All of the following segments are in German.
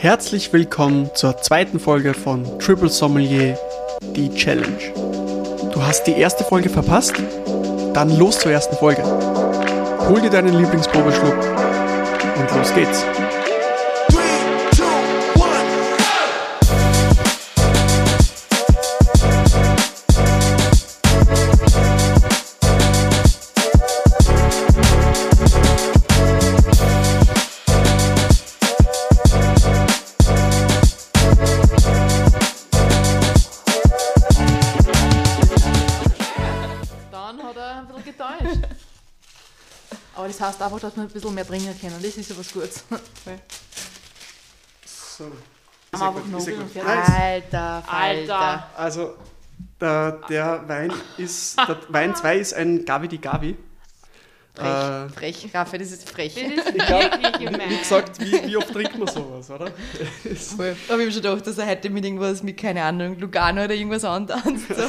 Herzlich willkommen zur zweiten Folge von Triple Sommelier, die Challenge. Du hast die erste Folge verpasst? Dann los zur ersten Folge. Hol dir deinen Lieblingsprobeschluck und los geht's. Einfach, dass wir ein bisschen mehr bringen können. Das ist ja was Gutes. So. Fertig. Alter. Alter. Also, der, der Wein ist, der Wein 2 ist ein Gavi di Gavi. Äh, Frech, frech, Raffi, das ist frech. Das ist wirklich gemein. Wie gesagt, wie, wie oft trinkt man sowas, oder? Voll. Aber ich habe schon gedacht, dass er heute mit irgendwas mit, keine Ahnung, Lugano oder irgendwas anderes. So.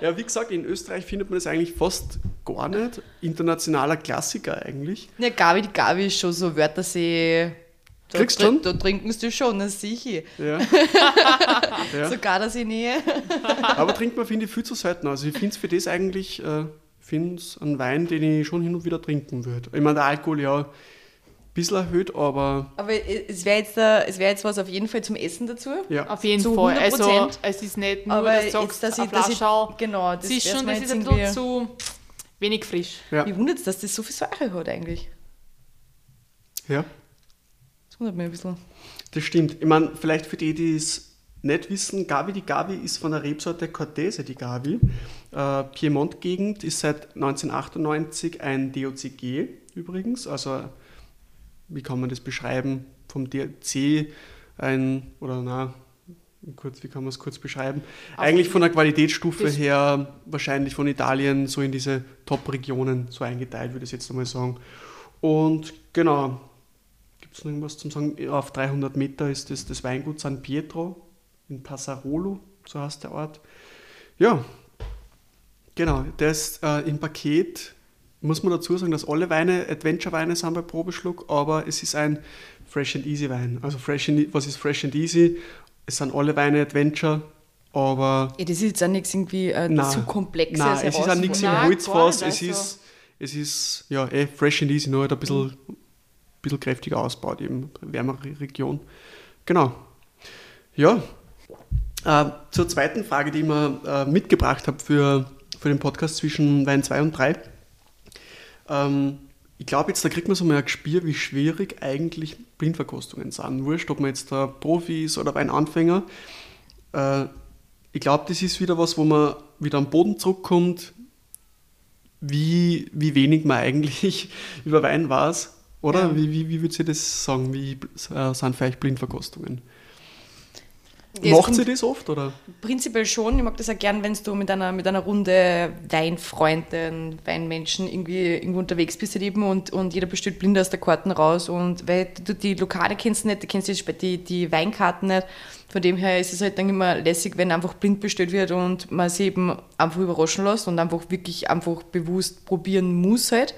Ja, wie gesagt, in Österreich findet man das eigentlich fast gar nicht. Internationaler Klassiker eigentlich. Ja, Gabi, die Gabi ist schon so Wörthersee. Da, Kriegst schon? Da trinken sie schon, das sicher. Ja. ja. Sogar das in Nähe. Aber trinkt man, finde ich, viel zu selten. Also ich finde es für das eigentlich, äh, finde es einen Wein, den ich schon hin und wieder trinken würde. Ich meine, der Alkohol ja bisschen erhöht, aber Aber es wäre jetzt, äh, es wär jetzt was auf jeden Fall zum Essen dazu. ja. Auf jeden Zu Fall. Also, 100%. es ist nicht nur, Aber dass du jetzt, sagst, dass ich, dass ich, genau, das ist schon das jetzt ist ein bisschen zu wenig frisch. Ja. Wie wundert es, dass das so viel Säure hat eigentlich? ja, Das wundert mich ein bisschen. das stimmt. Ich meine, vielleicht für die, die es nicht wissen, Gavi di Gavi ist von der Rebsorte Cortese di Gavi. Äh, Piemont-Gegend ist seit 1998 ein DOCG übrigens. Also, wie kann man das beschreiben? Vom DOC ein, oder na, kurz, wie kann man es kurz beschreiben? Eigentlich von der Qualitätsstufe das- her wahrscheinlich von Italien so in diese Top-Regionen so eingeteilt, würde ich jetzt einmal sagen. Und genau, Gibt es noch irgendwas zum Sagen? Auf 300 Meter ist das, das Weingut San Pietro in Passarolo, so heißt der Ort. Ja, genau, der ist äh, im Paket, muss man dazu sagen, dass alle Weine Adventure-Weine sind bei Probeschluck, aber es ist ein Fresh and Easy Wein. Also Fresh and, E- was ist Fresh and Easy? Es sind alle Weine Adventure, aber Ja, das ist jetzt auch nichts irgendwie äh, Nein. zu komplexes. Nein, es ist auch nichts im Holzfass. Es nicht, ist, es ist ja, eh fresh and easy, nur halt ein bisschen, bisschen kräftiger ausgebaut, eben wärmere Region. Genau. Ja. Äh, zur zweiten Frage, die ich mir äh, mitgebracht habe für, für den Podcast zwischen Wein 2 und 3. Ähm, ich glaube, jetzt da kriegt man so mal ein Gespür, wie schwierig eigentlich Blindverkostungen sind. Wurscht, ob man jetzt da Profi ist oder Weinanfänger. Äh, ich glaube, das ist wieder was, wo man wieder am Boden zurückkommt, wie, wie wenig man eigentlich über Wein weiß. Oder? Ja. Wie, wie, wie würdet ihr das sagen? Wie äh, sind vielleicht Blindverkostungen? Ja, Macht sie das oft? Oder? Prinzipiell schon. Ich mag das auch gern, wenn du mit einer, mit einer Runde Weinfreunden, Weinmenschen irgendwie irgendwo unterwegs bist halt eben und, und jeder bestellt blind aus der Karten raus. Und weil du die Lokale kennst nicht, du kennst die, die, die Weinkarten nicht. Von dem her ist es halt dann immer lässig, wenn einfach blind bestellt wird und man sich eben einfach überraschen lässt und einfach wirklich einfach bewusst probieren muss halt.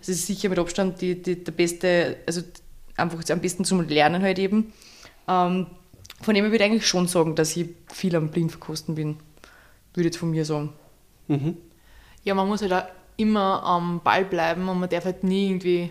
Das ist sicher mit Abstand die, die, der beste, also einfach am besten zum Lernen halt eben. Ähm, von dem her würde ich eigentlich schon sagen, dass ich viel am Blindverkosten bin. Würde ich jetzt von mir sagen. Mhm. Ja, man muss halt auch immer am Ball bleiben und man darf halt nie irgendwie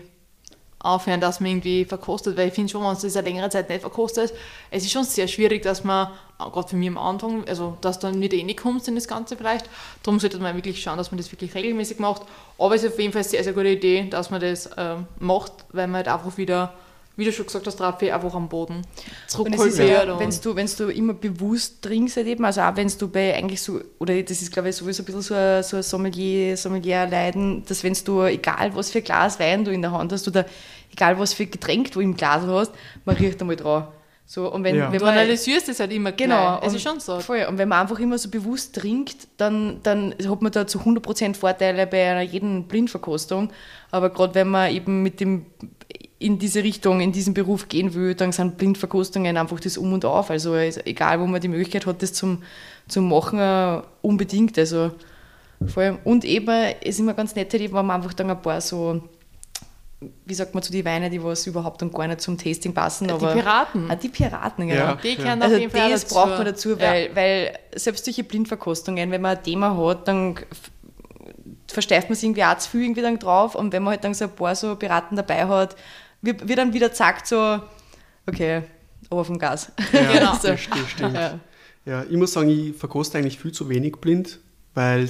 aufhören, dass man irgendwie verkostet, weil ich finde schon, wenn man das eine längere Zeit nicht verkostet, es ist schon sehr schwierig, dass man, äh, gerade für mich am Anfang, also dass du dann nicht eh kommst in das Ganze vielleicht, darum sollte man wirklich schauen, dass man das wirklich regelmäßig macht, aber es ist auf jeden Fall eine sehr, sehr gute Idee, dass man das ähm, macht, weil man halt einfach wieder, wie du schon gesagt hast, Raffi, einfach am Boden Und es zurückholt ist wird. ja, wenn du, wenn's du immer bewusst trinkst, halt eben, also auch wenn du bei eigentlich so, oder das ist glaube ich sowieso ein bisschen so ein, so ein Sommelier, Sommelier-Leiden, dass wenn du, egal was für Glas Wein du in der Hand hast oder egal was für Getränk du im Glas hast, man riecht einmal drauf. So, und wenn, Ja. wenn du man, analysierst es halt immer Genau. Es und ist schon so. Voll. Und wenn man einfach immer so bewusst trinkt, dann, dann hat man da zu 100% Vorteile bei einer jeden Blindverkostung. Aber gerade wenn man eben mit dem in diese Richtung, in diesen Beruf gehen will, dann sind Blindverkostungen einfach das Um und Auf. Also egal, wo man die Möglichkeit hat, das zum, zum Machen, äh, unbedingt. Also vor allem, und eben, es ist immer ganz nett, halt eben, wenn man einfach dann ein paar so wie sagt man zu die Weine, die was überhaupt und gar nicht zum Tasting passen. Die aber, Piraten. Ah, die Piraten, genau. Ja. Die kennen Also das dazu. braucht man dazu, Ja. weil, weil selbst solche Blindverkostungen, wenn man ein Thema hat, dann versteift man sich irgendwie auch zu viel irgendwie dann drauf und wenn man halt dann so ein paar so Piraten dabei hat, wird, wird dann wieder sagt so, okay, aber vom Gas. Ja, Genau. das stimmt. stimmt. Ja. Ja, ich muss sagen, ich verkoste eigentlich viel zu wenig blind, weil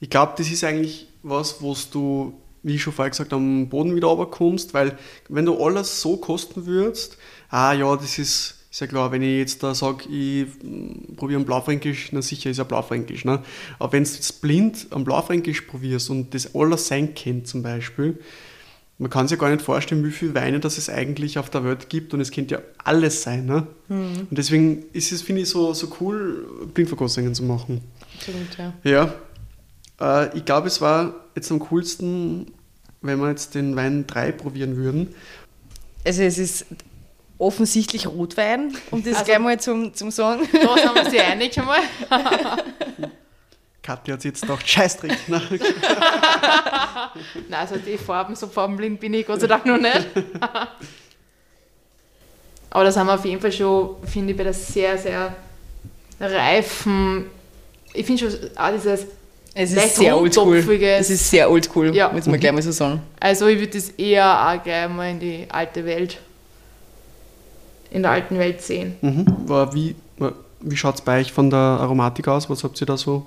ich glaube, das ist eigentlich was, was du, wie ich schon vorher gesagt habe, am Boden wieder runterkommst, weil wenn du alles so kosten würdest, ah ja, das ist, ist ja klar, wenn ich jetzt da sage, ich mm, probiere ein Blaufränkisch, na sicher ist ja Blaufränkisch, ne? aber wenn du jetzt blind am Blaufränkisch probierst und das alles sein kennt zum Beispiel, man kann sich ja gar nicht vorstellen, wie viele Weine das es eigentlich auf der Welt gibt und es könnte ja alles sein. Ne? Und deswegen ist es, finde ich, so, so cool, Blindverkostungen zu machen. Absolut, ja. Ja, äh, ich glaube, es war jetzt am coolsten, wenn wir jetzt den Wein 3 probieren würden. Also es ist offensichtlich Rotwein, um das Also- gleich mal zum, zum sagen. Da sind wir sich einig schon mal. Katja hat sich jetzt gedacht, Scheißdreck. Ne? Nein, also die Farben, so farbenblind bin ich Gott sei Dank noch nicht. Aber das haben wir auf jeden Fall schon, finde ich, bei der sehr, sehr reifen. Ich finde schon auch dieses. Es ist sehr oldschool. Es ist sehr oldschool, Ja. muss man gleich mal so sagen. Also, ich würde das eher auch gleich mal in die alte Welt. In der alten Welt sehen. Mhm. Wie wie schaut es bei euch von der Aromatik aus? Was habt ihr da so?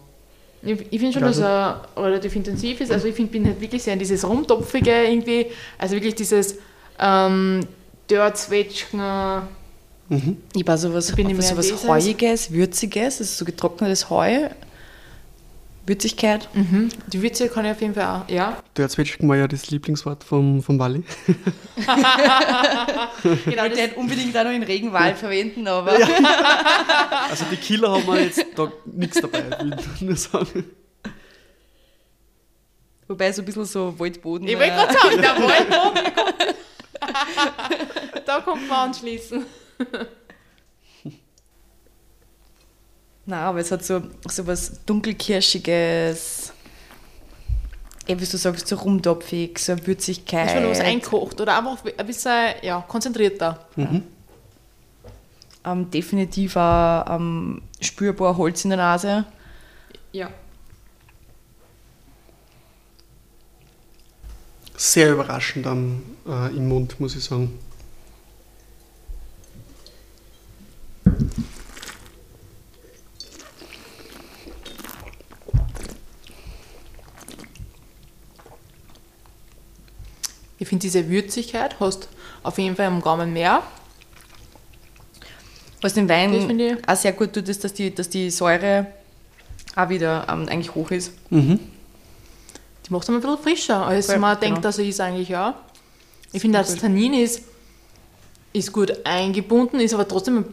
Ich, ich finde schon, dass er relativ intensiv ist. Also ich find, bin halt wirklich sehr in dieses Rumtopfige irgendwie, also wirklich dieses ähm, Dörrzwetschgen. Mhm. Ich war sowas, Bin ich sowas? Heuiges, Würziges, das ist so getrocknetes Heu. Würzigkeit. Mhm. Die Würze kann ich auf jeden Fall auch, ja. Dörzwetschgen war ja das Lieblingswort vom, vom Walli. Genau, Ich das, nicht unbedingt auch noch in Regenwald verwenden, aber Also die Killer haben wir jetzt da nichts dabei, will ich nur sagen. wobei so ein bisschen so Waldboden. ich wollte gerade sagen, der Waldboden kommt. da kommt man anschließen. Nein, aber es hat so, so was dunkelkirschiges, eh, wie du sagst, so rumtopfig, so eine Würzigkeit. Schon was einkocht oder einfach ein bisschen ja, konzentrierter. ähm, definitiv auch ähm, spürbar Holz in der Nase. Ja. Sehr überraschend am, äh, im Mund, muss ich sagen. Ich finde diese Würzigkeit hast auf jeden Fall am Gaumen mehr. Was den Wein finde ich- auch sehr gut tut, ist, dass die, dass die Säure auch wieder ähm, eigentlich hoch ist. Mhm. Die macht es ein bisschen frischer, als Ja, man genau. denkt, dass er ist eigentlich, ja. Ich finde, das Tannin ist, ist gut eingebunden, ist aber trotzdem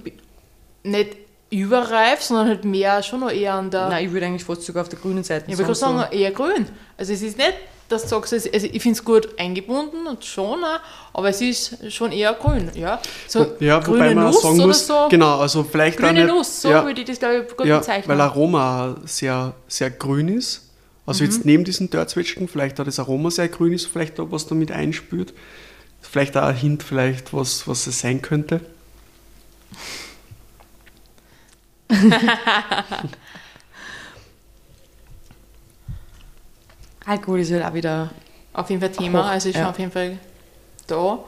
nicht überreif, sondern halt mehr schon noch eher an der. Nein, ich würde eigentlich fast sogar auf der grünen Seite ich würde sagen, eher grün. Also es ist nicht, dass du sagst, also ich finde es gut eingebunden und schon, auch, aber es ist schon eher grün, ja. So Ja, grüne wobei man Nuss sagen oder muss, so. genau, also vielleicht Grüne nicht, Nuss, so ja, würde ich das glaube ich gut ja, bezeichnen. weil Aroma sehr, sehr grün ist. Also Mhm. jetzt neben diesen Dörzwetschgen, vielleicht auch das Aroma sehr grün ist, vielleicht auch was damit einspürt. Vielleicht auch ein Hint, vielleicht was, was es sein könnte. Alkohol ist halt auch wieder. auf jeden Fall Thema, Hoch, also ist ja. schon auf jeden Fall da.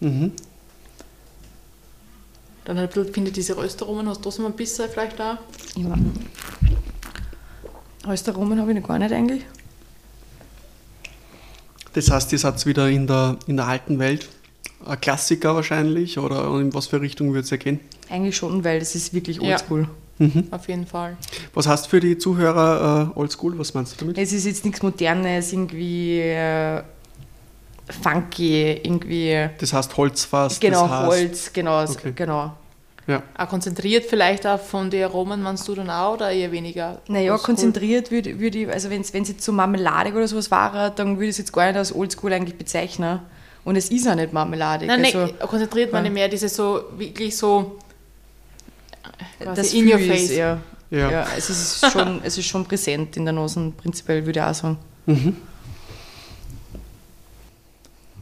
Mhm. Dann halt ein bisschen, finde ich, diese Röstaromen hast du trotzdem ein bisschen vielleicht da. Ich mein, Röstaromen habe ich noch gar nicht eigentlich. Das heißt, ihr seid wieder in der, in der alten Welt. Ein Klassiker wahrscheinlich oder in was für Richtung würdet ihr gehen? Eigentlich schon, weil das ist wirklich Ja. Oldschool. Auf jeden Fall. Was heißt für die Zuhörer äh, Oldschool? Was meinst du damit? Es ist jetzt nichts Modernes, irgendwie äh, funky, irgendwie. Das heißt Holzfass. genau, das heißt, Holz, genau, Okay. genau. Ja. Auch konzentriert vielleicht auch von den Aromen, meinst du dann auch oder eher weniger? Naja, oldschool? konzentriert würde würd ich, also wenn es jetzt so marmeladig oder sowas war, dann würde ich es jetzt gar nicht als oldschool eigentlich bezeichnen. Und es ist auch nicht marmeladig. Nein, also, nein, konzentriert meine Ja. mehr diese so, wirklich so das in your face. eher- Ja. Ja, es, ist schon, es ist schon präsent in der Nase, prinzipiell würde ich auch sagen.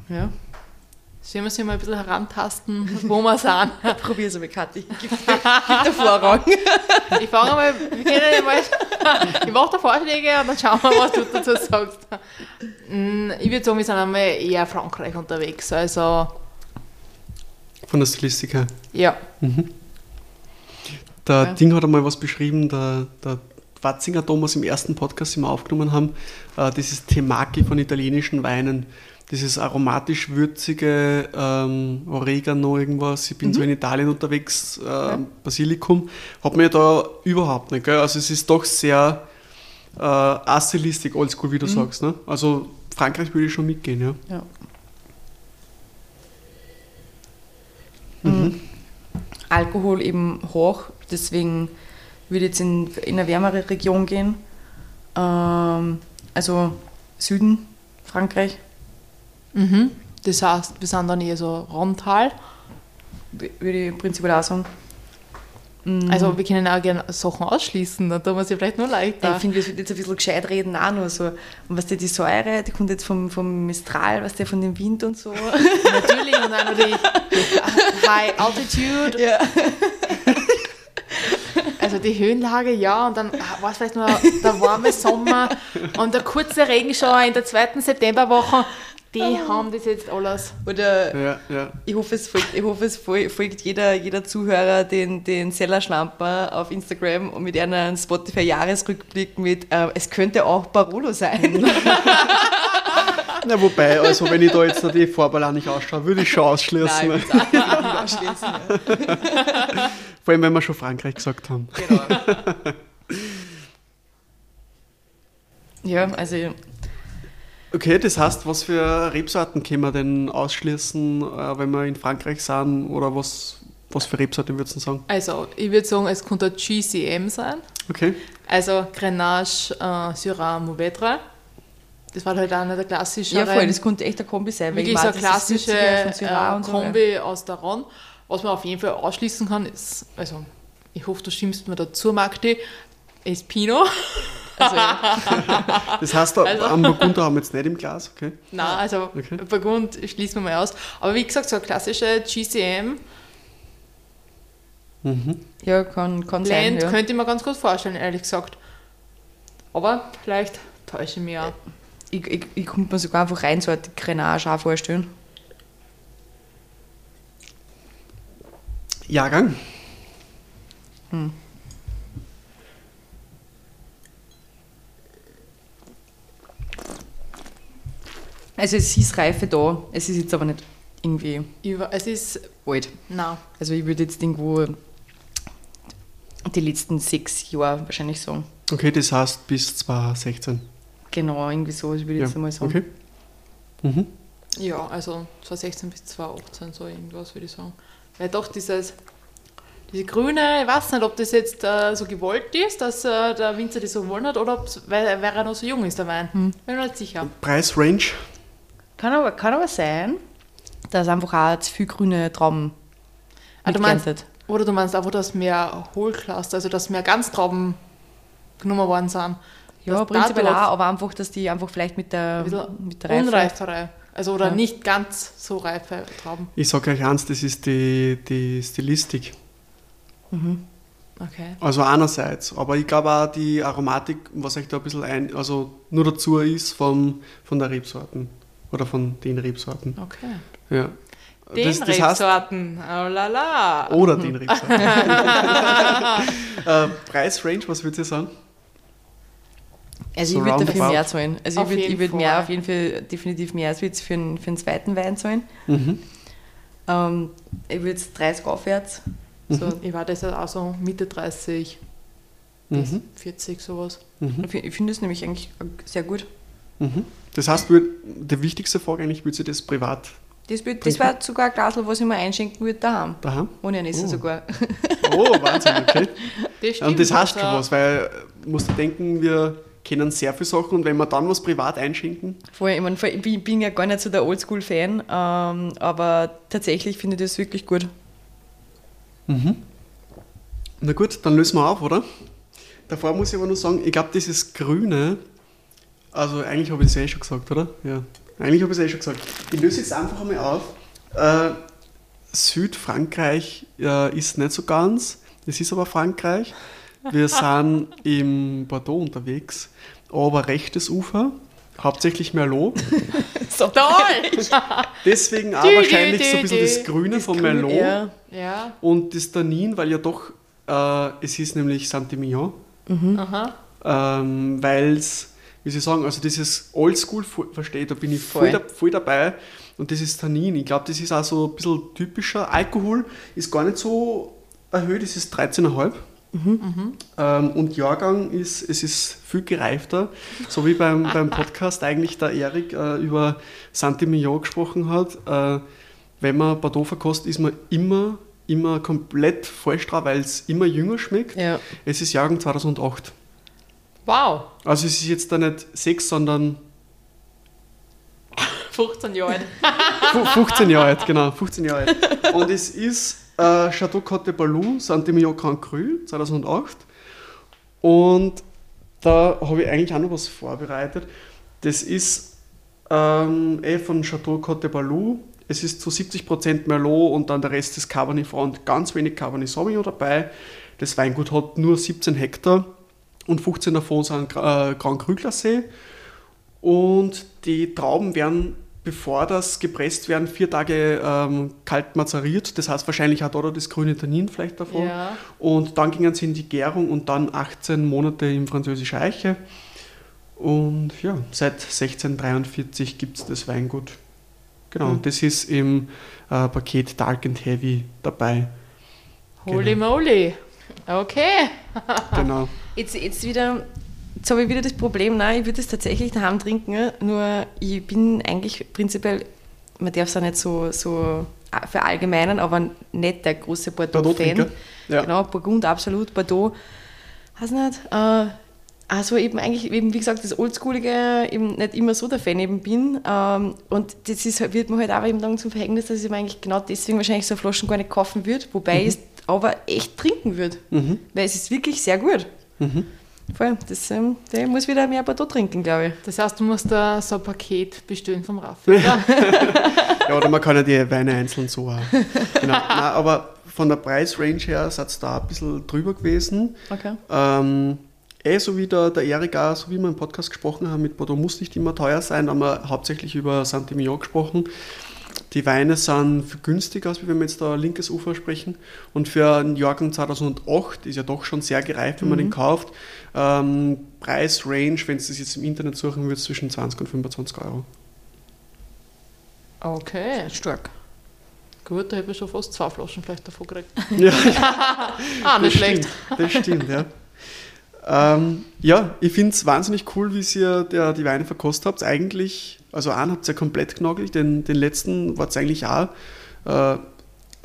Ja. Sollen wir sich mal ein bisschen herantasten, wo wir sind? Probier es mal, Kathi. Gib, gib der Vorrang. Ich fange mal, wir können ja mal, ich mache da Vorschläge und dann schauen wir, was du dazu sagst. Mm, Ich würde sagen, wir sind einmal eher Frankreich unterwegs. Also, Von der Stilistik her. ja. Der Ja. Ding hat einmal was beschrieben, der, der Watzinger Thomas im ersten Podcast, den wir aufgenommen haben, äh, dieses Temaki von italienischen Weinen. Dieses aromatisch-würzige ähm, Oregano, irgendwas. Ich bin so in Italien unterwegs, äh, Basilikum. Hat mir da überhaupt nicht. Gell? Also es ist doch sehr äh, Astilistik, oldschool, wie du sagst. Ne? Also Frankreich würde ich schon mitgehen, ja. Ja. Alkohol eben hoch, deswegen würde ich jetzt in, in eine wärmere Region gehen. Ähm, also Süden, Frankreich, Mhm. Das heißt, wir sind dann eher so Rhontal. würde ich prinzipiell auch sagen. Mhm. Also, wir können auch gerne Sachen ausschließen, dann tun wir sie vielleicht nur leichter. Ich finde, wir sollten jetzt ein bisschen gescheit reden auch nur so. Und was die Säure, die kommt jetzt vom, vom Mistral, was der von dem Wind und so. Natürlich, und dann noch die High Altitude. ja. Also die Höhenlage, ja, und dann war es vielleicht nur der warme Sommer und der kurze Regenschauer in der zweiten Septemberwoche. Die haben das jetzt alles. Oder Ja, ja. ich hoffe, es folgt, ich hoffe, es fol- folgt jeder, jeder Zuhörer den, den Sellerschlamper auf Instagram und mit einem Spotify-Jahresrückblick mit äh, Es könnte auch Barolo sein. Na, wobei, also wenn ich da jetzt noch die Vorballa nicht ausschaue, würde ich schon ausschließen. Nein, ich nicht ausschließen. Ja. Vor allem, wenn wir schon Frankreich gesagt haben. Genau. Ja, also Okay, das heißt, was für Rebsorten können wir denn ausschließen, äh, wenn wir in Frankreich sind? Oder was, was für Rebsorten würdest du sagen? Also, ich würde sagen, es könnte ein GCM sein. Okay. Also Grenache, äh, Syrah, Mouvedre. Das war halt einer der klassischen. ja, voll, das könnte echt ein Kombi sein. wirklich so eine klassische äh, und so, ja. Kombi aus der Ron. Was man auf jeden Fall ausschließen kann, ist, also ich hoffe, du stimmst mir dazu, Magdi, ist Pinot. Also, ja. Das heißt, Also- am Burgunder haben wir jetzt nicht im Glas, okay? Nein, also Okay. Burgund schließen wir mal aus. Aber wie gesagt, so eine klassische GCM Mhm. ja, kann, kann sein. Blend Ja. könnte ich mir ganz gut vorstellen, ehrlich gesagt. Aber vielleicht täusche ich mich auch. Ich, ich, ich könnte mir sogar einfach reinsortig Grenache auch vorstellen. Jahrgang? Also es ist Reife da, es ist jetzt aber nicht irgendwie Über, es ist, alt. na, Also ich würde jetzt irgendwo die letzten sechs Jahre wahrscheinlich sagen. Okay, das heißt bis 2016. Genau, irgendwie so, ich würde Ja, jetzt einmal sagen. okay. Mhm. ja, also 2016 bis 2018, so irgendwas würde ich sagen. Weil doch dieses, diese grüne, ich weiß nicht, ob das jetzt äh, so gewollt ist, dass äh, der Winzer das so gewollt hat, oder ob es, weil, weil er noch so jung ist, der Wein. Bin mir nicht sicher. Preisrange? Kann, aber, kann aber sein, dass einfach auch zu viel grüne Trauben Ah, du meinst, oder du meinst einfach, dass mehr Hohlcluster, also dass mehr Ganztrauben genommen worden sind. Ja, prinzipiell auch, aber einfach, dass die einfach vielleicht mit der, mit der Reife... unreifere, also oder Ja. nicht ganz so reife Trauben. Ich sage euch eins, das ist die, die Stilistik. Okay. Also einerseits, aber ich glaube auch die Aromatik, was euch da ein bisschen ein, also nur dazu ist vom, von der Rebsorten oder von den Rebsorten. Okay. Ja. Den das, das heißt, Rebsorten. Oh la la. oder den Rebsorten. äh, Preisrange, was würdet ihr sagen? Also So ich würde dafür mehr zahlen. Also Auf ich würde würd mehr auf jeden Fall definitiv mehr als jetzt für einen, für einen zweiten Wein zahlen. Mhm. Ähm, ich würde jetzt 30 aufwärts. So, Ich war das auch so Mitte 30 bis Mhm. 40, sowas. Mhm. Ich fi- Ich finde das nämlich eigentlich sehr gut. Mhm. Das heißt, die wichtigste Frage eigentlich, würdet ihr das privat Das, würd- das war sogar ein Glas, was ich mir einschenken würde daheim. daheim? Ohne ein Essen Oh. sogar. Oh, Wahnsinn, okay. Das stimmt. Und das heißt schon also, was, weil musst du denken, wir kennen sehr viele Sachen und wenn wir dann was privat einschenken, Voll, ich, mein, ich bin- ja gar nicht so der Oldschool-Fan, ähm, aber tatsächlich finde ich das wirklich gut. na gut, dann lösen wir auf, oder? Davor muss ich aber nur sagen, ich glaube, dieses Grüne, also eigentlich habe ich es ja eh schon gesagt, oder? Ja. Eigentlich habe ich es eh schon gesagt. Ich löse jetzt einfach einmal auf. Äh, Südfrankreich äh, ist nicht so ganz. Es ist aber Frankreich. Wir sind im Bordeaux unterwegs, aber rechtes Ufer, hauptsächlich Merlot. So. Toll! Deswegen auch wahrscheinlich so ein bisschen das Grüne vom Grün, Merlot Ja. ja, und das Tannin, weil ja doch, äh, es ist nämlich Saint-Emilion, aha. ähm, weil es, wie Sie sagen, also dieses Oldschool verstehe, da bin ich voll, Voll. da, voll dabei und das ist Tannin. Ich glaube, das ist auch so ein bisschen typischer. Alkohol ist gar nicht so erhöht, es ist 13,5. Ähm, und Jahrgang ist, es ist viel gereifter, so wie beim, beim Podcast eigentlich der Erik äh, über Saint-Emilion gesprochen hat. Äh, wenn man Bordeaux verkostet, ist man immer, immer komplett falsch dran, weil es immer jünger schmeckt. Ja. Es ist Jahrgang 2008. Wow, Also es ist jetzt da nicht 6, sondern 15 Jahre alt. fu- 15 Jahre alt, genau, 15 Jahre alt. Und es ist äh, Chateau Côte de Saint-Emilion Grand Cru, 2008. Und da habe ich eigentlich auch noch was vorbereitet. Das ist ähm, eh von Chateau Côte de. Es ist zu 70% Merlot und dann der Rest ist Cabernet Franc ganz wenig Cabernet Sauvignon dabei. Das Weingut hat nur 17 Hektar und 15 davon sind äh, Grand Cru Classé. Und die Trauben werden, bevor das gepresst werden, vier Tage ähm, kalt mazeriert. Das heißt wahrscheinlich auch da das grüne Tannin vielleicht davon. Ja. Und dann gingen sie in die Gärung und dann 18 Monate in französischer Eiche. Und ja, seit 1643 gibt es das Weingut. Genau, Mhm. das ist im äh, Paket Dark and Heavy dabei. Holy moly. Okay. Genau. Jetzt, jetzt wieder, jetzt habe ich wieder das Problem, nein, ich würde es tatsächlich daheim trinken, nur ich bin eigentlich prinzipiell, man darf es auch nicht so, so verallgemeinern, aber nicht der große. Bordeaux-Fan. Ja. Genau, Burgund, absolut, Bordeaux, weiß nicht, äh, also eben eigentlich, eben wie gesagt, das Oldschoolige eben nicht immer so der Fan eben bin. Ähm, und das ist, halt- wird mir halt auch eben dann zum Verhängnis, dass ich mir eigentlich genau deswegen wahrscheinlich so Flaschen gar nicht kaufen würde, wobei ich es aber echt trinken würde. Mhm. Weil es ist wirklich sehr gut. Mhm. Voll, das, ähm, der muss wieder mehr Bordeaux trinken, glaube ich. Das heißt, du musst da so ein Paket bestellen vom Raffi. Ja. Ja, oder man kann ja die Weine einzeln so auch. Genau. Nein, aber von der Preisrange her seid ihr da ein bisschen drüber gewesen. Okay. Ähm, eh, so wie der, der Erik auch, so wie wir im Podcast gesprochen haben, mit Bordeaux muss nicht immer teuer sein, haben wir hauptsächlich über Saint-Emilion gesprochen. Die Weine sind viel günstiger, als wenn wir jetzt da linkes Ufer sprechen. Und für einen Jahrgang 2008 ist ja doch schon sehr gereift, wenn man den kauft. Ähm, Preisrange, wenn Sie das jetzt im Internet suchen würdet, zwischen 20 und 25 Euro. Okay, Stark. gut, da habe ich schon fast zwei Flaschen vielleicht davon gekriegt. Ja, Ah, nicht das schlecht. Stimmt, das stimmt, ja. Ähm, ja, ich finde es wahnsinnig cool, wie ihr der, die Weine verkostet habt. Eigentlich, also einen habt ihr ja komplett genagelt, den, den letzten war es eigentlich auch äh,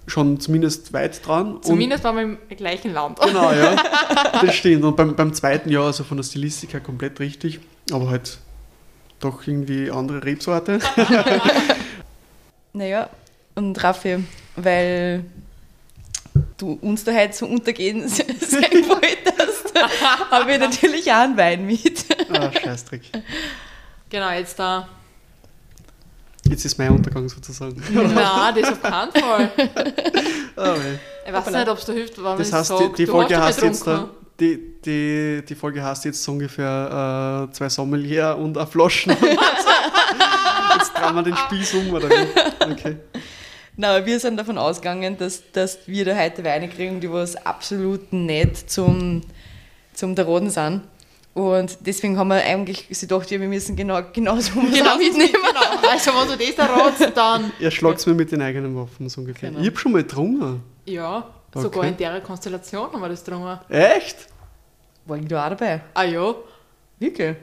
schon zumindest weit dran. Und- Zumindest waren wir im gleichen Land. Genau, ja, das stimmt. Und beim, beim zweiten Jahr, also von der Stilistik her komplett richtig, aber halt doch irgendwie andere Rebsorte. Naja, und Raffi, weil du uns da heute so untergehen sein wolltest, habe ich natürlich auch einen Wein mit. ah, Scheißdreck. Genau, jetzt da. Jetzt ist mein Untergang sozusagen. Nein, das auf keinen Fall. Wei. Ich weiß nicht, ob es da hilft, wenn Das ich heißt, sage, die, die Folge hast jetzt da, die, die, die Folge heißt jetzt so ungefähr äh, zwei Sommelier und eine Flaschen. jetzt drehen wir den Spieß um, oder wie? Okay. Na, wir sind davon ausgegangen, dass, dass wir da heute Weine kriegen, die was absolut nicht zum, zum der Roden sind. Und deswegen haben wir eigentlich gedacht, ja, wir müssen genau, genauso was Genau, mitnehmen. Genau. Also, wenn du das da ratst, dann. Ihr schlagt mir mit den eigenen Waffen so ungefähr. Genau. Ich hab schon mal getrunken. Ja, sogar Okay. in der Konstellation haben wir das drum. Echt? War ich da auch dabei? Ah ja, Wirklich?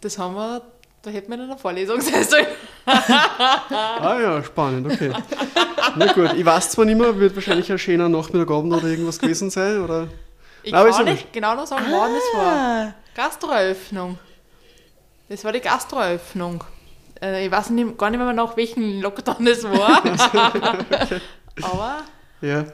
das haben wir, da hätten wir in einer Vorlesung sein sollen. Ah ja, spannend, okay. Na gut, ich weiß zwar nicht mehr, wird wahrscheinlich ein schöner Nachmittagabend oder irgendwas gewesen sein, oder? Ich ist kann nicht genau noch sagen, wann es war. Ah, Gastroeröffnung. Das war die Gastroeröffnung. Äh, ich weiß nicht, gar nicht mehr nach welchem Lockdown das war. Aber Ja.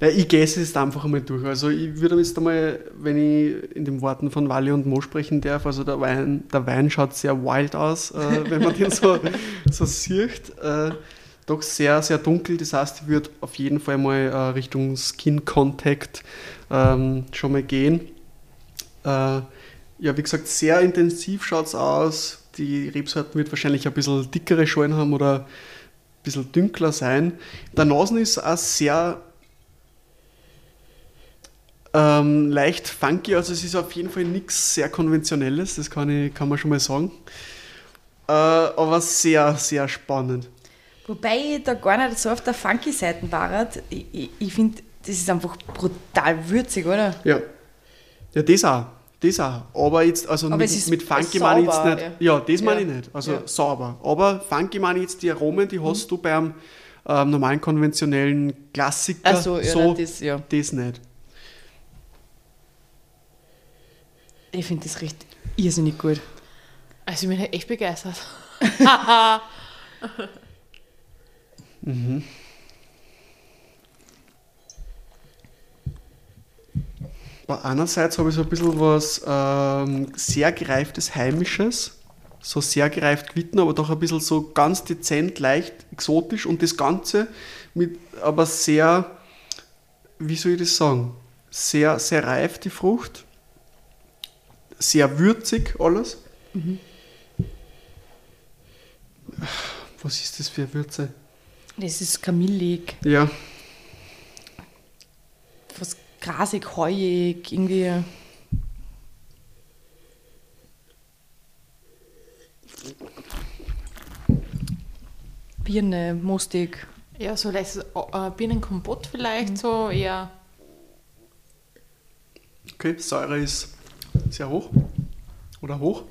Ja, ich gehe es jetzt einfach einmal durch. Also ich würde jetzt einmal, wenn ich in den Worten von Wally und Mo sprechen darf, also der Wein, der Wein schaut sehr wild aus, äh, wenn man den so, so sieht. Äh, doch sehr, sehr dunkel. Das heißt, ich würde auf jeden Fall mal äh, Richtung Skin Contact ähm, schon mal gehen. Äh, ja, wie gesagt, sehr intensiv schaut es aus. Die Rebsorten wird wahrscheinlich ein bisschen dickere Schalen haben oder ein bisschen dünkler sein. Der Nasen ist auch sehr ähm, leicht funky, also es ist auf jeden Fall nichts sehr konventionelles, das kann, ich, kann man schon mal sagen. Äh, aber sehr, sehr spannend. Wobei ich da gar nicht so auf der funky Seite war. Ich, ich, ich finde, das ist einfach brutal würzig, oder? Ja. Ja, das auch. Das auch. Aber jetzt, also Aber mit, es ist mit Funky meine ich jetzt nicht. Ja, das meine Ja. ich nicht. Also Ja. sauber. Aber Funky meine ich jetzt die Aromen, die hast du beim ähm, normalen konventionellen Klassiker. Ach so, ja, nein, das- ja. das nicht. Ich finde, das riecht irrsinnig gut. Also ich bin halt echt begeistert. Aber einerseits habe ich so ein bisschen was ähm, sehr gereiftes Heimisches, so sehr gereift Quitten, aber doch ein bisschen so ganz dezent, leicht exotisch und das Ganze mit aber sehr, wie soll ich das sagen, sehr, sehr reif die Frucht, sehr würzig alles. Was ist das für eine Würze? Das ist kamillig, Ja, was grasig, heuig, irgendwie. Birne, mustig. Ja, so leichtes äh, Birnenkompott vielleicht, so eher. okay, Säure ist sehr hoch oder hoch.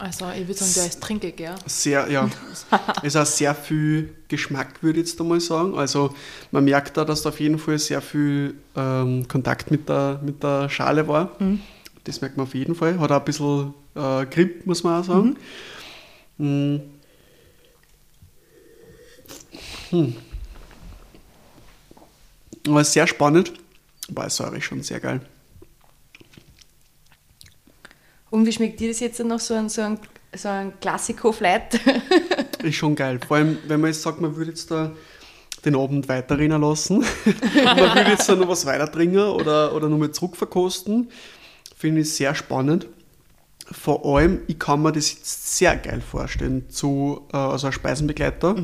Also ich würde sagen, der ist trinkig, ja. Sehr, ja. es auch sehr viel Geschmack, würde ich jetzt einmal sagen. Also man merkt da, dass da auf jeden Fall sehr viel ähm, Kontakt mit der, mit der Schale war. Das merkt man auf jeden Fall. Hat auch ein bisschen äh, Grip, muss man auch sagen. Mhm. Hm. Aber sehr spannend. Bei Säure schon sehr geil. Und wie schmeckt dir das jetzt noch so ein, so ein, so ein Klassiko-Flight? Ist schon geil. Vor allem, wenn man jetzt sagt, man würde jetzt da den Abend weiterrennen lassen, man würde jetzt da noch was weiter trinken oder, oder nochmal zurückverkosten, finde ich sehr spannend. Vor allem, ich kann mir das jetzt sehr geil vorstellen, zu, äh, also als Speisenbegleiter.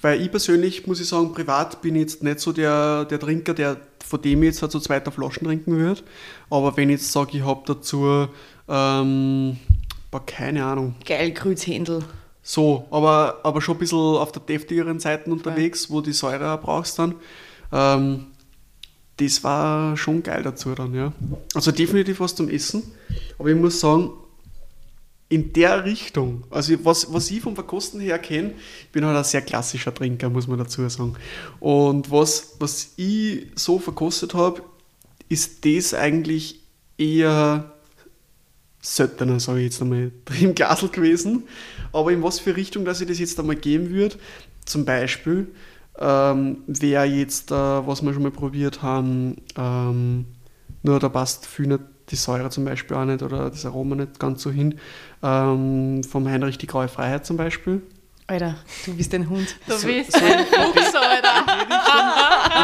Weil ich persönlich, muss ich sagen, privat bin ich jetzt nicht so der, der Trinker, der von dem ich jetzt halt so zweiter Flaschen trinken würde. Aber wenn ich jetzt sage, ich habe dazu, ähm, boah, keine Ahnung, Geil, Grützhändel. so, aber, aber schon ein bisschen auf der deftigeren Seite unterwegs, wo die Säure auch brauchst dann. Ähm, das war schon geil dazu dann, ja. Also definitiv was zum Essen. Aber ich muss sagen, in der Richtung, also was, was ich vom Verkosten her kenne, ich bin halt ein sehr klassischer Trinker, muss man dazu sagen. Und was, was ich so verkostet habe, ist das eigentlich eher seltener, sage ich jetzt einmal, im Glasl gewesen. Aber in was für Richtung, dass ich das jetzt einmal geben würde, zum Beispiel, ähm, wäre jetzt, äh, was wir schon mal probiert haben, ähm, nur da passt viel nicht die Säure zum Beispiel auch nicht oder das Aroma nicht ganz so hin. Ähm, vom Heinrich die Graue Freiheit zum Beispiel. Alter, du bist ein Hund. Du So- bist so- ein Fuchs, Alter.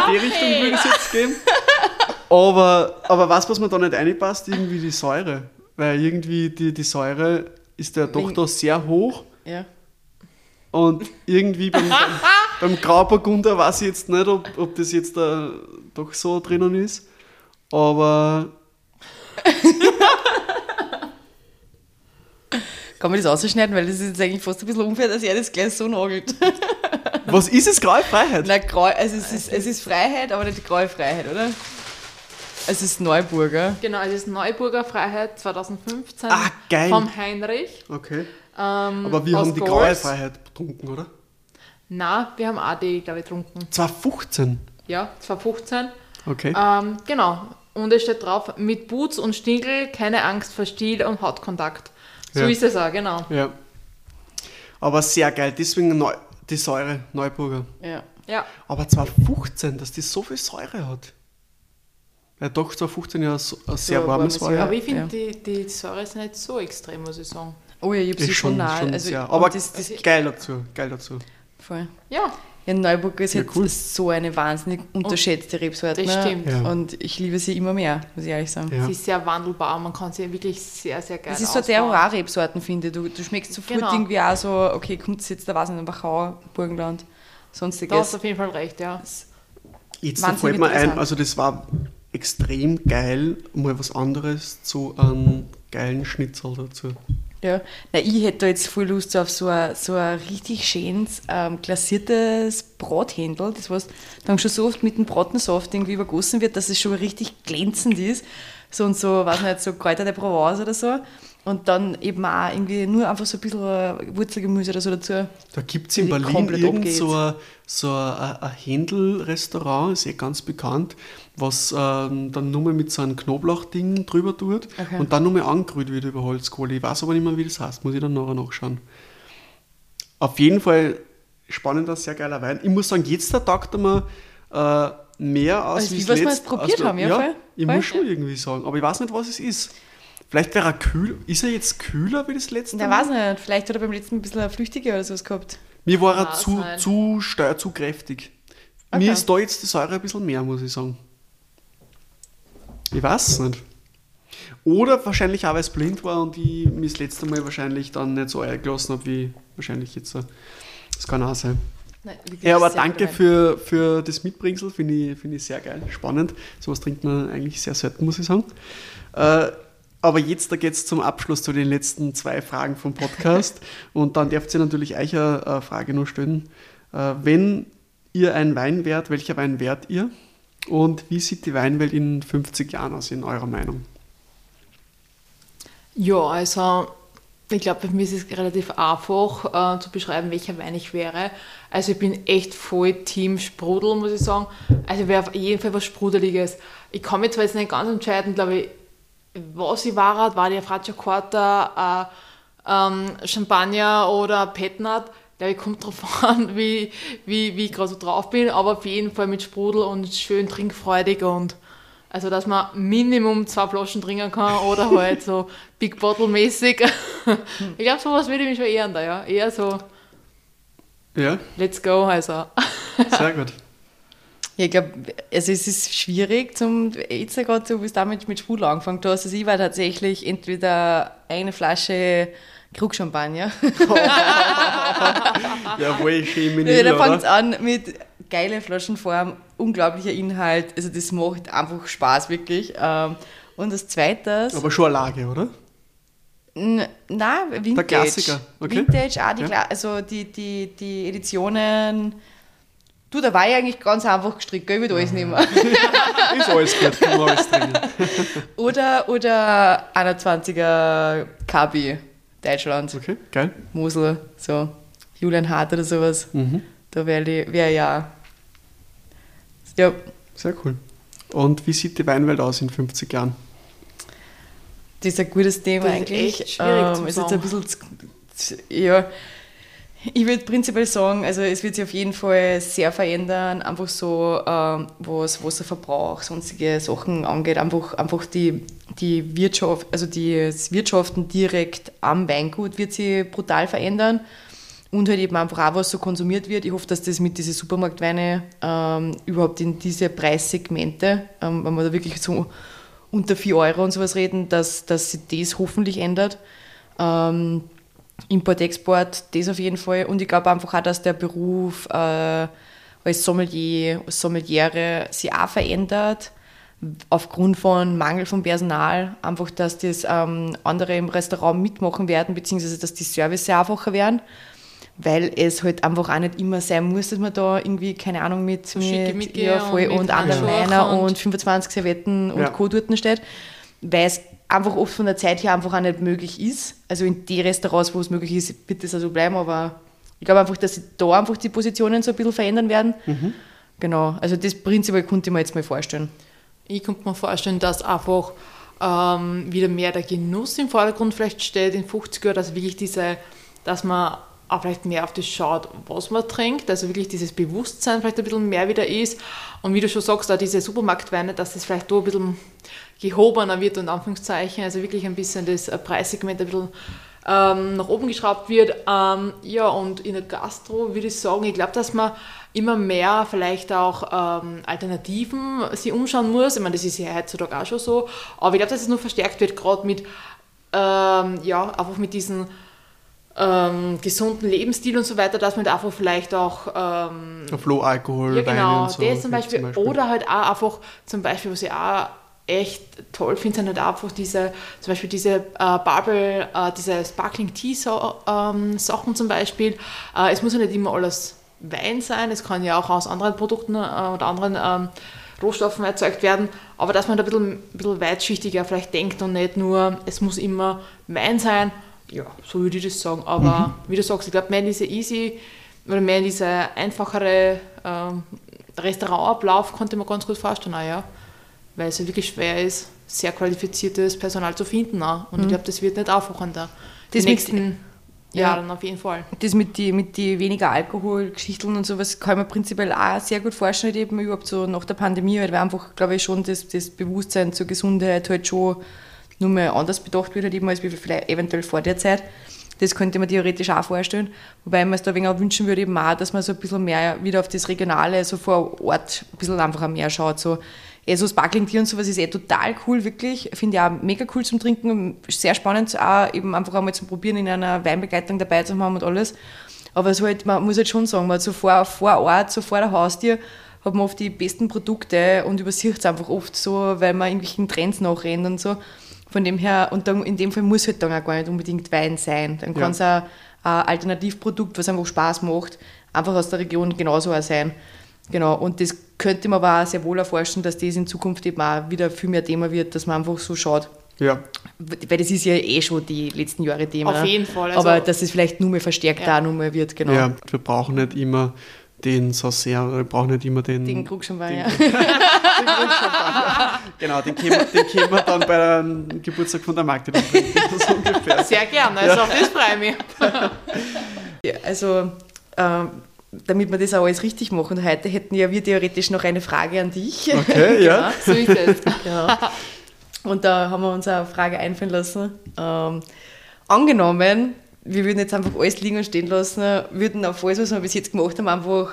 In die Richtung würde ich es jetzt geben. Aber, aber was, was mir da nicht reinpasst, irgendwie die Säure. Weil irgendwie die, die Säure ist ja doch Wegen- da sehr hoch. Ja. Und irgendwie beim, beim, beim Grauburgunder weiß ich jetzt nicht, ob, ob das jetzt da doch so drinnen ist. Aber Kann man das ausschneiden, weil das ist jetzt eigentlich fast ein bisschen unfair, dass er das gleich so nagelt. was ist es? Graue Freiheit? Na, grau, also es ist, es ist Freiheit, aber nicht graue Freiheit, oder? Es ist Neuburger. Genau, es ist Neuburger Freiheit 2015 Ah, geil. vom Heinrich. Okay. Ähm, Aber wir haben die Goals. Graue Freiheit getrunken, oder? Na, wir haben auch die, glaube ich, getrunken. 2015. Ja, 2015. Okay. Ähm, genau. Und es steht drauf, mit Boots und Stiegel, keine Angst vor Stiel und Hautkontakt. So Ja. ist es auch, genau. Ja. Aber sehr geil. Deswegen, neu, Die Säure, Neuburger. Ja. Ja. Aber 2015, dass die so viel Säure hat. Ja, doch 2015 ja so, ein sehr ein warmes warmes war. Ja. Aber ich finde, Ja. die, die Säure ist nicht so extrem, muss ich sagen. Oh ja, ich habe sie schon, schon, nahe. schon also, sehr. und Aber das, das, geil dazu, geil dazu. voll. Ja, Ja, Neuburg ist Ja, jetzt cool. so eine wahnsinnig unterschätzte Rebsorte. das ne? stimmt. Ja. Und ich liebe sie immer mehr, muss ich ehrlich sagen. Ja. sie ist sehr wandelbar, man kann sie wirklich sehr, sehr geil Das ist so der ausbauen. Terroir-Rebsorten, finde ich. Du, du schmeckst sofort Genau. irgendwie auch so, okay, kommt es jetzt, da weiß ich nicht, Wachau, Burgenland, hast sonstiges. du auf jeden Fall recht, ja. Jetzt fällt mir ein, also das war extrem geil, mal was anderes zu einem geilen Schnitzel dazu. Ja. Na, ich hätte da jetzt voll Lust auf so ein, so ein richtig schönes, ähm, glasiertes Brathändel, das was dann schon so oft mit dem Bratensaft irgendwie übergossen wird, dass es schon richtig glänzend ist. So und so, weiß nicht, so Kräuter de Provence oder so. Und dann eben auch irgendwie nur einfach so ein bisschen Wurzelgemüse oder so dazu. Da gibt es in Berlin irgend abgeht. so ein, so ein, ein Händel-Restaurant, ist eh ganz bekannt, was ähm, dann nur mal mit so einem Knoblauchding drüber tut Okay. und dann nur mal angerührt wird über Holzkohle. Ich weiß aber nicht mehr, wie das heißt, muss ich dann nachher nachschauen. Auf jeden Fall spannender, sehr geiler Wein. Ich muss sagen, jetzt der taugt er mir äh, mehr aus Als wie was wir jetzt probiert als- haben, ja, voll, Ich voll. muss schon irgendwie sagen, aber ich weiß nicht, was es ist. Vielleicht wäre er kühl. Ist er jetzt kühler wie das letzte Na, Mal? weiß nicht, vielleicht hat er beim letzten ein bisschen eine flüchtige oder sowas gehabt. Mir war er zu, sein. zu steuer, zu kräftig. Okay. Mir ist da jetzt die Säure ein bisschen mehr, muss ich sagen. Ich weiß es nicht. Oder wahrscheinlich auch, weil es blind war und ich mich das letzte Mal wahrscheinlich dann nicht so eingelassen habe, wie wahrscheinlich jetzt. Das kann auch sein. Nein, Ja, aber danke für, für das Mitbringsel, finde ich, finde ich sehr geil, spannend. Sowas trinkt man eigentlich sehr selten, muss ich sagen. Äh, aber jetzt, da geht es zum Abschluss zu den letzten zwei Fragen vom Podcast. Und dann dürft ihr natürlich euch eine, eine Frage nur stellen. Äh, wenn ihr ein Wein wärt, welcher Wein wärt ihr? Und wie sieht die Weinwelt in 50 Jahren aus, in eurer Meinung? Ja, also ich glaube, bei mir ist es relativ einfach äh, zu beschreiben, welcher Wein ich wäre. Also ich bin echt voll Team Sprudel, muss ich sagen. Also wäre auf jeden Fall was Sprudeliges. Ich kann mich zwar jetzt nicht ganz entscheiden, glaube ich, was ich war, war die Fraccia Corta, äh, ähm, Champagner oder Petnat. Ja, ich kommt drauf an, wie, wie, wie ich gerade so drauf bin, aber auf jeden Fall mit Sprudel und schön trinkfreudig und also, dass man Minimum zwei Flaschen trinken kann oder halt so Big Bottle mäßig. ich glaube, sowas würde ich mich schon eher da, ja. Eher so, Ja, let's go, also. sehr gut. Ja, ich glaube, also es ist schwierig, zum, jetzt gerade so, wie du damit mit Sprudel angefangen hast. Also ich war tatsächlich entweder eine Flasche Krugchampagner. Jawohl, schön Ja, da fängt es an mit geile Flaschenform, unglaublicher Inhalt. Also das macht einfach Spaß, wirklich. Ähm, Und als zweites, Aber schon eine Lage, oder? n- na, Vintage. Der Klassiker, okay. Vintage, auch die, Ja. Also die, die, die Editionen. Du, da war ich eigentlich ganz einfach gestrickt, gell, ich will alles nehmen. Ist alles gut, kann man alles trinken. Oder, oder 21er KB, Deutschland, Okay, geil. Mosel, so Julian Hart oder sowas. Mhm. Da wäre wär ja. Ja, Sehr cool. Und wie sieht die Weinwelt aus in 50 Jahren? das ist ein gutes Thema Das ist eigentlich. echt schwierig zum ist jetzt ein bisschen. Ja. Ich würde prinzipiell sagen, also es wird sich auf jeden Fall sehr verändern, einfach so, ähm, was Wasserverbrauch, sonstige Sachen angeht, einfach, einfach die, die Wirtschaft, also die- das Wirtschaften direkt am Weingut wird sich brutal verändern und halt eben einfach auch, was so konsumiert wird. Ich hoffe, dass das mit diesen Supermarktweine ähm, überhaupt in diese Preissegmente, ähm, wenn wir da wirklich so unter 4 Euro und sowas reden, dass, dass sich das hoffentlich ändert. Ähm, Import, Export, das auf jeden Fall. Und ich glaube einfach auch, dass der Beruf äh, als Sommelier, als Sommeliere sich auch verändert. Aufgrund von Mangel von Personal. Einfach, dass das ähm, andere im Restaurant mitmachen werden, beziehungsweise dass die Service einfacher werden. Weil es halt einfach auch nicht immer sein muss, dass man da irgendwie, keine Ahnung, mit, So mit schickimicki ja, voll, und mit und anderen Handschuhen Weiner und- und 25 Servietten und Ja. Co. dort steht. Weil es einfach oft von der Zeit her einfach auch nicht möglich ist. Also in die Restaurants, wo es möglich ist, wird das also bleiben, aber ich glaube einfach, dass sich da einfach die Positionen so ein bisschen verändern werden. Genau, also das prinzipiell konnte ich mir jetzt mal vorstellen. Ich könnte mir vorstellen, dass einfach ähm, wieder mehr der Genuss im Vordergrund vielleicht steht in 50 Jahren, dass wirklich diese, dass man auch vielleicht mehr auf das schaut, was man trinkt, also wirklich dieses Bewusstsein vielleicht ein bisschen mehr wieder ist. Und wie du schon sagst, auch diese Supermarktweine, dass das vielleicht da ein bisschen gehobener wird, und Anführungszeichen, also wirklich ein bisschen das Preissegment ein bisschen ähm, nach oben geschraubt wird. Ähm, ja, und in der Gastro würde ich sagen, ich glaube, dass man immer mehr vielleicht auch ähm, Alternativen sich umschauen muss. Ich meine, das ist ja heutzutage auch schon so. Aber ich glaube, dass es nur verstärkt wird, gerade mit, ähm, ja, einfach mit diesen ähm, gesunden Lebensstil und so weiter, dass man da einfach vielleicht auch ähm, Auf Low-Alkohol, ja, genau, und so. das zum geht Beispiel, Oder halt auch einfach, zum Beispiel, was ich auch echt toll finde, sind halt einfach diese, zum Beispiel diese äh, Bubble, äh, diese Sparkling Tea so, ähm, Sachen zum Beispiel. Äh, es muss ja nicht immer alles Wein sein, es kann ja auch aus anderen Produkten äh, oder anderen ähm, Rohstoffen erzeugt werden, aber dass man da ein bisschen, ein bisschen weitschichtiger vielleicht denkt und nicht nur, es muss immer Wein sein, ja, so würde ich das sagen. Aber wie du sagst, ich glaube, mehr in diese easy oder mehr in diese einfachere ähm, Restaurantablauf konnte man ganz gut vorstellen, auch, ja. weil es ja wirklich schwer ist, sehr qualifiziertes Personal zu finden. Auch. Und ich glaube, das wird nicht aufwachender. Die Das nächsten Ja. Jahren auf jeden Fall. Das mit die, mit die weniger Alkoholgeschichten und sowas kann mir prinzipiell auch sehr gut vorstellen, halt eben überhaupt so nach der Pandemie, weil einfach, glaube ich, schon das, das Bewusstsein zur Gesundheit halt schon nur mal anders bedacht wird, halt eben als wie vielleicht eventuell vor der Zeit. Das könnte man theoretisch auch vorstellen. Wobei mir es da ein auch wünschen würde, eben auch, dass man so ein bisschen mehr wieder auf das Regionale, so vor Ort, ein bisschen einfach mehr schaut. So, eh so Sparkling Tea und sowas ist eh total cool, wirklich. Finde ich auch mega cool zum Trinken. Sehr spannend, auch eben einfach einmal zum Probieren, in einer Weinbegleitung dabei zu haben und alles. Aber so halt, man muss halt schon sagen, man hat so vor, vor Ort, so vor der Haustür, hat man oft die besten Produkte und übersieht es einfach oft so, weil man irgendwelchen Trends nachrennt und so. Von dem her, und dann, in dem Fall muss halt dann auch gar nicht unbedingt Wein sein. Dann Ja. kann es auch ein Alternativprodukt, was einfach Spaß macht, einfach aus der Region genauso auch sein. Genau, und das könnte man aber auch sehr wohl erforschen, dass das in Zukunft eben auch wieder viel mehr Thema wird, dass man einfach so schaut. Ja, Weil das ist ja eh schon die letzten Jahre Thema. Auf ne? jeden Fall, also- aber dass es vielleicht nur mehr verstärkt Ja. auch nur mehr wird, genau. ja, wir brauchen nicht immer den Saucer, wir brauchen nicht immer den... Den Krugschampan, ja. genau, den können, wir- den können wir dann bei dem Geburtstag von der trinken, so ungefähr. Sehr gerne, also auf das freue ich mich. Ja, Also, ähm, damit wir das auch alles richtig machen, heute hätten ja wir theoretisch noch eine Frage an dich. Okay, ja. So ist es. Genau. Und da haben wir uns eine Frage einfallen lassen. Ähm, angenommen, wir würden jetzt einfach alles liegen und stehen lassen, würden auf alles, was wir bis jetzt gemacht haben, einfach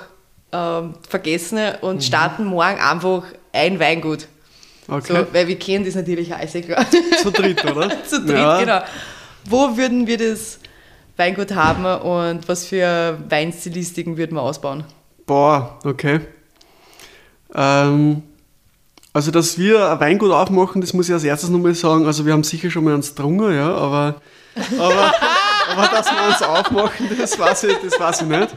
ähm, vergessen und starten morgen einfach ein Weingut. Okay. So, weil wir kennen das natürlich auch, ja klar. Zu dritt, oder? Zu dritt, ja. genau. Wo würden wir das Weingut haben und was für Weinstilistiken würden wir ausbauen? Boah, okay. Ähm, also, dass wir ein Weingut aufmachen, das muss ich als erstes nochmal sagen. Also, wir haben sicher schon mal eins drungen, ja, aber, aber, aber dass wir uns aufmachen, das weiß ich, das weiß ich nicht.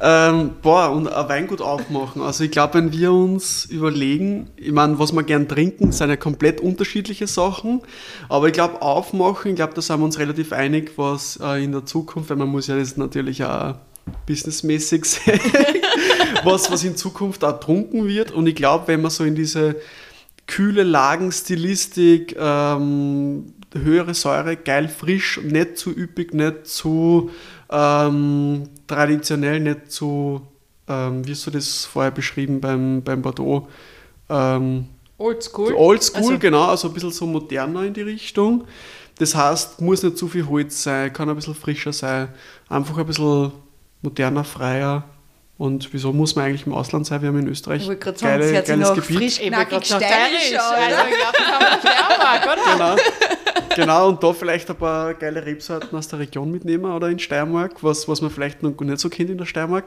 Ähm, boah, und ein Weingut aufmachen. Also, ich glaube, wenn wir uns überlegen, ich meine, was wir gern trinken, sind ja komplett unterschiedliche Sachen. Aber ich glaube, aufmachen, ich glaube, da sind wir uns relativ einig, was äh, in der Zukunft, weil man muss ja das natürlich auch businessmäßig sehen, was, was in Zukunft auch trunken wird. Und ich glaube, wenn man so in diese kühle Lagenstilistik, ähm, höhere Säure, geil frisch, nicht zu üppig, nicht zu ähm, traditionell, nicht zu, ähm, wie hast du das vorher beschrieben beim, beim Bordeaux? Ähm, Oldschool. so Oldschool, Also- genau, also ein bisschen so moderner in die Richtung. Das heißt, muss nicht zu viel Holz sein, kann ein bisschen frischer sein, einfach ein bisschen moderner, freier. Und wieso muss man eigentlich im Ausland sein? Wir haben in Österreich Ich wollte gerade sagen, geile, sich geiles noch Gebiet. frisch, Ich knackig, wollte gerade steirisch sagen, aus. Also, ich glaube, das haben wir Steiermark, oder? Genau. Genau, und da vielleicht ein paar geile Rebsorten aus der Region mitnehmen oder in Steiermark, was, was man vielleicht noch nicht so kennt in der Steiermark.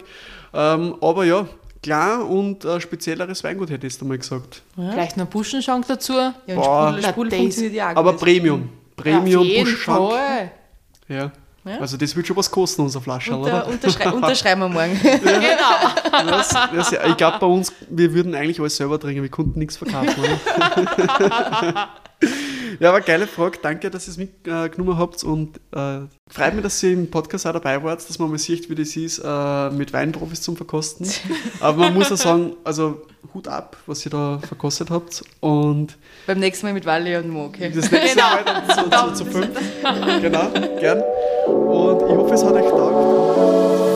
Ähm, aber ja, klar und äh, spezielleres Weingut hätte ich jetzt einmal gesagt. Vielleicht noch Buschenschank dazu. Ja, und das- funktioniert ja auch Aber gut. Premium. Premium Buschschank. Fall. Ja. Ja. Also das wird schon was kosten, unser Flasche, Unter, oder? unterschrei unterschreiben wir morgen. Genau. Das, das, ich glaube bei uns, wir würden eigentlich alles selber trinken, wir konnten nichts verkaufen. Ja, aber geile Frage, danke, dass ihr es mitgenommen habt und äh, freut mich, dass ihr im Podcast auch dabei wart, dass man mal sieht, wie das ist, äh, mit Weinprofis zum Verkosten. Aber man muss auch sagen, also Hut ab, was ihr da verkostet habt und Beim nächsten Mal mit Wally und Mo, okay? das nächste Genau. Mal dann zu, zu, zu fünf. Genau, gern. Und ich hoffe, es hat euch getaugt.